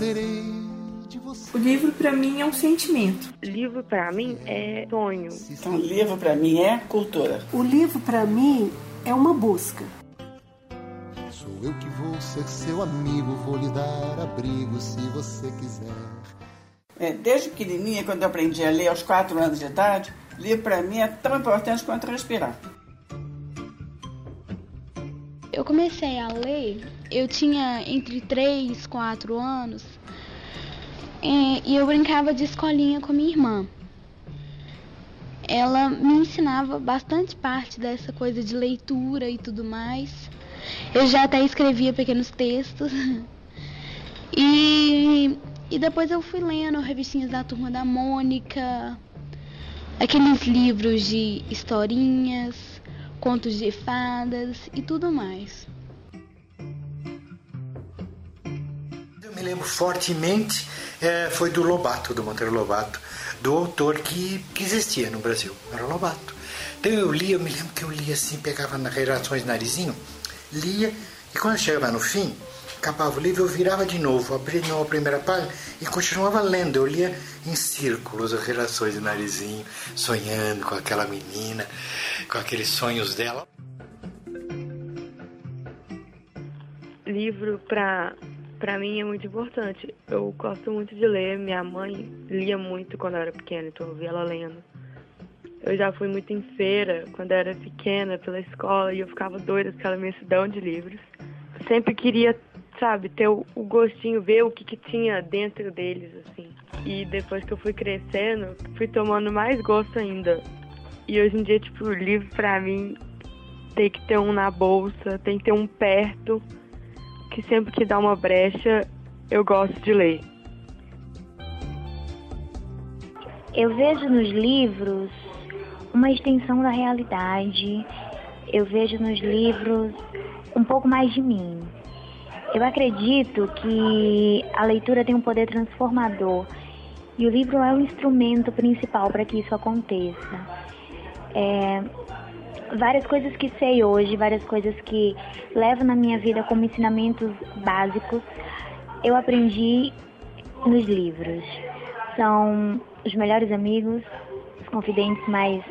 serei de você. O livro para mim é um sentimento. Livro para mim é sonho. Então, livro para mim é cultura. O livro para mim é uma busca. Sou eu que vou ser seu amigo, vou lhe dar abrigo se você quiser. É, desde pequenininha, quando eu aprendi a ler aos quatro anos de idade, livro para mim é tão importante quanto respirar. Eu comecei a ler, eu tinha entre 3 e 4 anos, e eu brincava de escolinha com minha irmã. Ela me ensinava bastante parte dessa coisa de leitura e tudo mais. Eu já até escrevia pequenos textos. E, e depois eu fui lendo revistinhas da Turma da Mônica, aqueles livros de historinhas, contos de fadas e tudo mais. Me lembro fortemente, é, foi do Lobato, do Monteiro Lobato, do autor que, que existia no Brasil, era o Lobato. Então eu lia, eu me lembro que eu lia assim, pegava nas redações narizinho, lia, e quando chegava no fim, acabava o livro, eu virava de novo, abria de novo a primeira página e continuava lendo. Eu lia em círculos as relações de narizinho, sonhando com aquela menina, com aqueles sonhos dela. Livro para para mim é muito importante. Eu gosto muito de ler. Minha mãe lia muito quando eu era pequena, então eu via ela lendo. Eu já fui muito em feira quando eu era pequena pela escola e eu ficava doida com aquela imensidão de livros. Sempre queria sabe, ter o, o gostinho, ver o que, que tinha dentro deles, assim. E depois que eu fui crescendo, fui tomando mais gosto ainda. E hoje em dia, tipo, o livro pra mim tem que ter um na bolsa, tem que ter um perto, que sempre que dá uma brecha, eu gosto de ler. Eu vejo nos livros uma extensão da realidade. Eu vejo nos livros um pouco mais de mim. Eu acredito que a leitura tem um poder transformador e o livro é o instrumento principal para que isso aconteça. É, várias coisas que sei hoje, várias coisas que levo na minha vida como ensinamentos básicos, eu aprendi nos livros. São os melhores amigos, os confidentes mais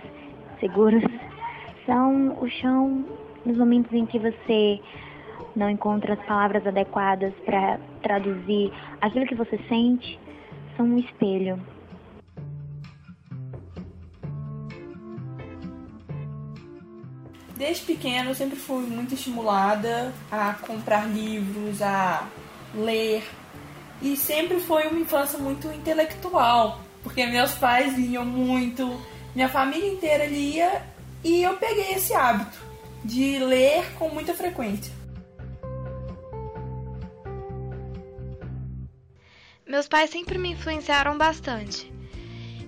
seguros, são o chão nos momentos em que você não encontra as palavras adequadas para traduzir aquilo que você sente, são um espelho. Desde pequena eu sempre fui muito estimulada a comprar livros, a ler. E sempre foi uma infância muito intelectual, porque meus pais liam muito, minha família inteira lia e eu peguei esse hábito de ler com muita frequência. Meus pais sempre me influenciaram bastante.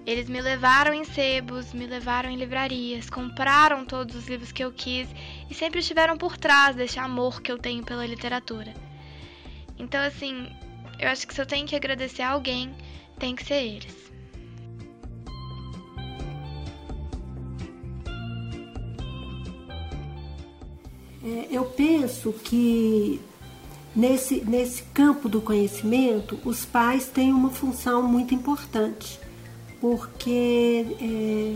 Eles me levaram em sebos, me levaram em livrarias, compraram todos os livros que eu quis e sempre estiveram por trás desse amor que eu tenho pela literatura. Então, assim, eu acho que se eu tenho que agradecer a alguém, tem que ser eles. É, eu penso que Nesse, nesse campo do conhecimento, os pais têm uma função muito importante, porque é,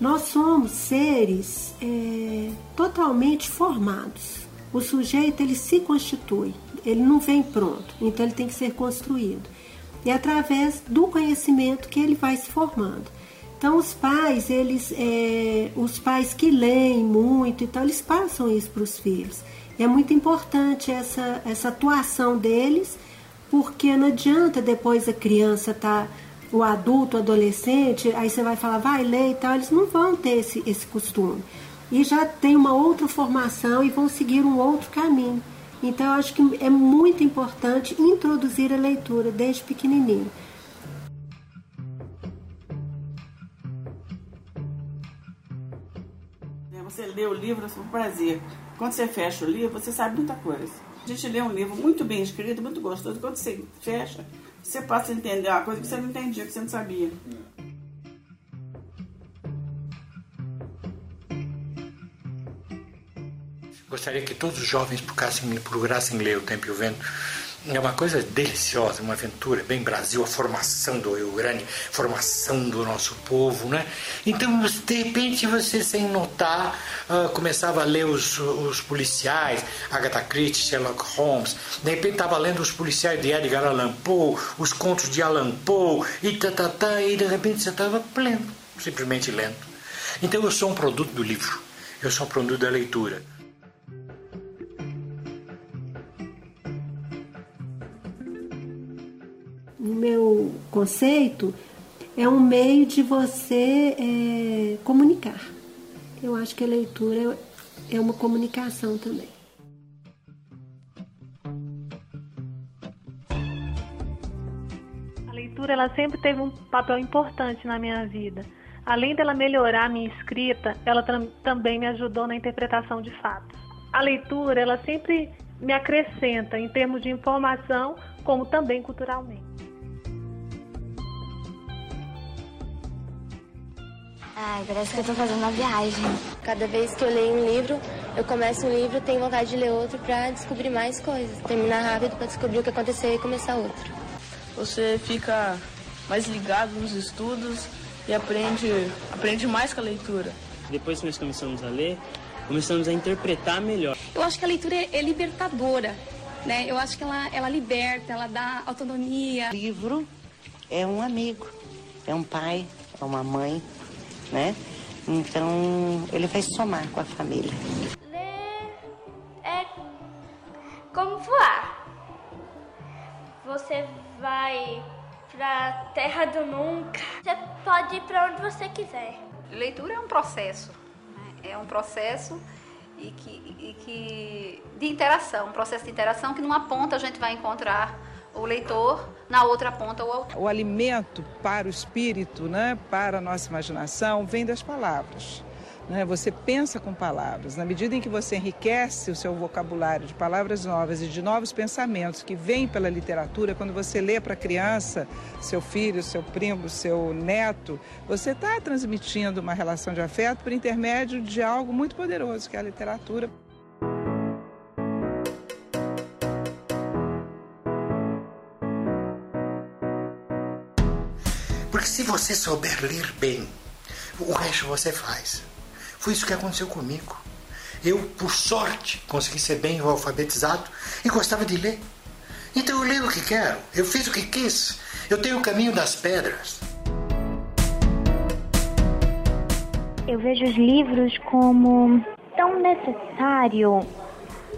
nós somos seres é, totalmente formados. O sujeito ele se constitui, ele não vem pronto, então ele tem que ser construído. E é através do conhecimento que ele vai se formando. Então os pais, eles, é, os pais que leem muito, então eles passam isso para os filhos. É muito importante essa, essa atuação deles, porque não adianta depois a criança tá o adulto, o adolescente, aí você vai falar, vai ler e tal, eles não vão ter esse, esse costume. E já tem uma outra formação e vão seguir um outro caminho. Então, eu acho que é muito importante introduzir a leitura desde pequenininho. Você lê o livro por prazer. Quando você fecha o livro, você sabe muita coisa. A gente lê um livro muito bem escrito, muito gostoso. Quando você fecha, você passa a entender uma coisa que você não entendia, que você não sabia. Gostaria que todos os jovens procurassem, procurassem ler O Tempo e o Vento, é uma coisa deliciosa, uma aventura bem Brasil, a formação do Rio Grande, formação do nosso povo, né? Então, de repente, você sem notar uh, começava a ler os, os policiais, Agatha Christie, Sherlock Holmes, de repente estava lendo os policiais de Edgar Allan Poe, os contos de Allan Poe, e tá, tá, tá, e de repente você estava lendo, simplesmente lendo. Então, eu sou um produto do livro, eu sou um produto da leitura. Conceito, é um meio de você é, comunicar. Eu acho que a leitura é uma comunicação também. A leitura ela sempre teve um papel importante na minha vida. Além dela melhorar a minha escrita, ela também me ajudou na interpretação de fatos. A leitura ela sempre me acrescenta em termos de informação, como também culturalmente. Ai, parece que eu tô fazendo uma viagem. Cada vez que eu leio um livro, eu começo um livro, tenho vontade de ler outro para descobrir mais coisas. Terminar rápido para descobrir o que aconteceu e começar outro. Você fica mais ligado nos estudos e aprende, aprende mais com a leitura. Depois que nós começamos a ler, começamos a interpretar melhor. Eu acho que a leitura é libertadora, né? Eu acho que ela, ela liberta, ela dá autonomia. O livro é um amigo, é um pai, é uma mãe, né? Então, ele vai somar com a família. Ler é como voar. Você vai pra terra do nunca. Você pode ir para onde você quiser. Leitura é um processo. Né? É um processo e que, e que de interação, um processo de interação que numa ponta a gente vai encontrar o leitor, na outra ponta o autor. O alimento para o espírito, né, para a nossa imaginação, vem das palavras. Né? Você pensa com palavras. Na medida em que você enriquece o seu vocabulário de palavras novas e de novos pensamentos que vêm pela literatura, quando você lê para a criança, seu filho, seu primo, seu neto, você está transmitindo uma relação de afeto por intermédio de algo muito poderoso, que é a literatura. Você souber ler bem, o resto você faz. Foi isso que aconteceu comigo. Eu, por sorte, consegui ser bem alfabetizado e gostava de ler. Então eu leio o que quero, eu fiz o que quis. Eu tenho o caminho das pedras. Eu vejo os livros como tão necessário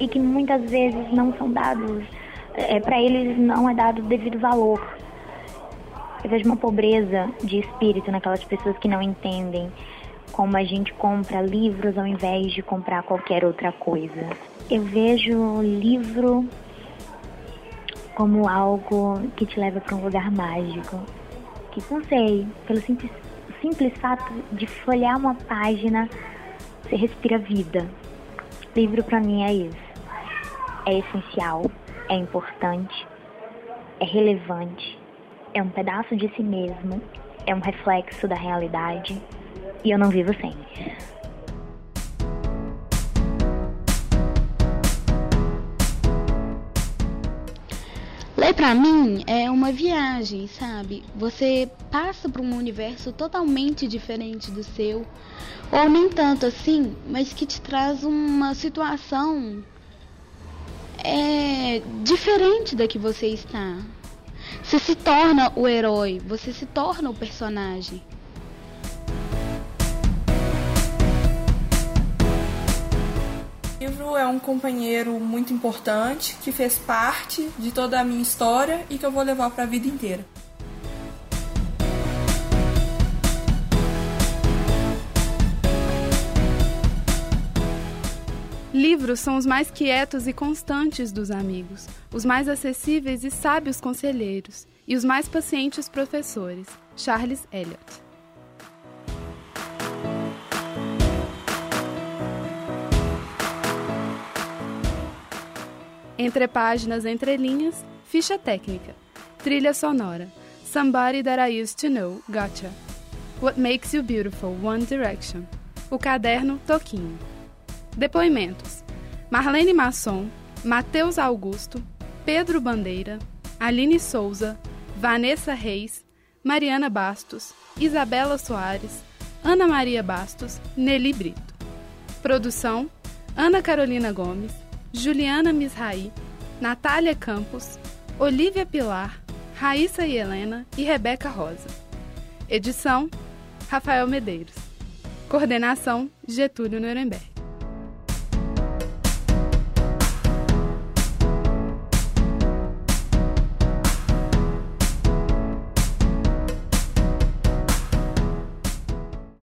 e que muitas vezes não são dados, é, para eles não é dado devido valor. Eu vejo uma pobreza de espírito naquelas pessoas que não entendem como a gente compra livros ao invés de comprar qualquer outra coisa. Eu vejo livro como algo que te leva para um lugar mágico. Que não sei, pelo simples, simples fato de folhear uma página, você respira vida. Livro para mim é isso. É essencial, é importante, é relevante é um pedaço de si mesmo, é um reflexo da realidade e eu não vivo sem. Ler para mim é uma viagem, sabe? Você passa para um universo totalmente diferente do seu, ou nem tanto assim, mas que te traz uma situação é diferente da que você está. Você se torna o herói, você se torna o personagem. O livro é um companheiro muito importante que fez parte de toda a minha história e que eu vou levar para a vida inteira. Livros são os mais quietos e constantes dos amigos, os mais acessíveis e sábios conselheiros, e os mais pacientes professores. Charles Eliot. Entre páginas, entre linhas, ficha técnica, trilha sonora, Somebody That I Used to Know, Gotcha, What Makes You Beautiful, One Direction, o caderno Toquinho. Depoimentos: Marlene Masson, Matheus Augusto, Pedro Bandeira, Aline Souza, Vanessa Reis, Mariana Bastos, Isabela Soares, Ana Maria Bastos, Nelly Brito. Produção: Ana Carolina Gomes, Juliana Misraí, Natália Campos, Olivia Pilar, Raíssa e Helena e Rebeca Rosa. Edição: Rafael Medeiros. Coordenação: Getúlio Nuremberg.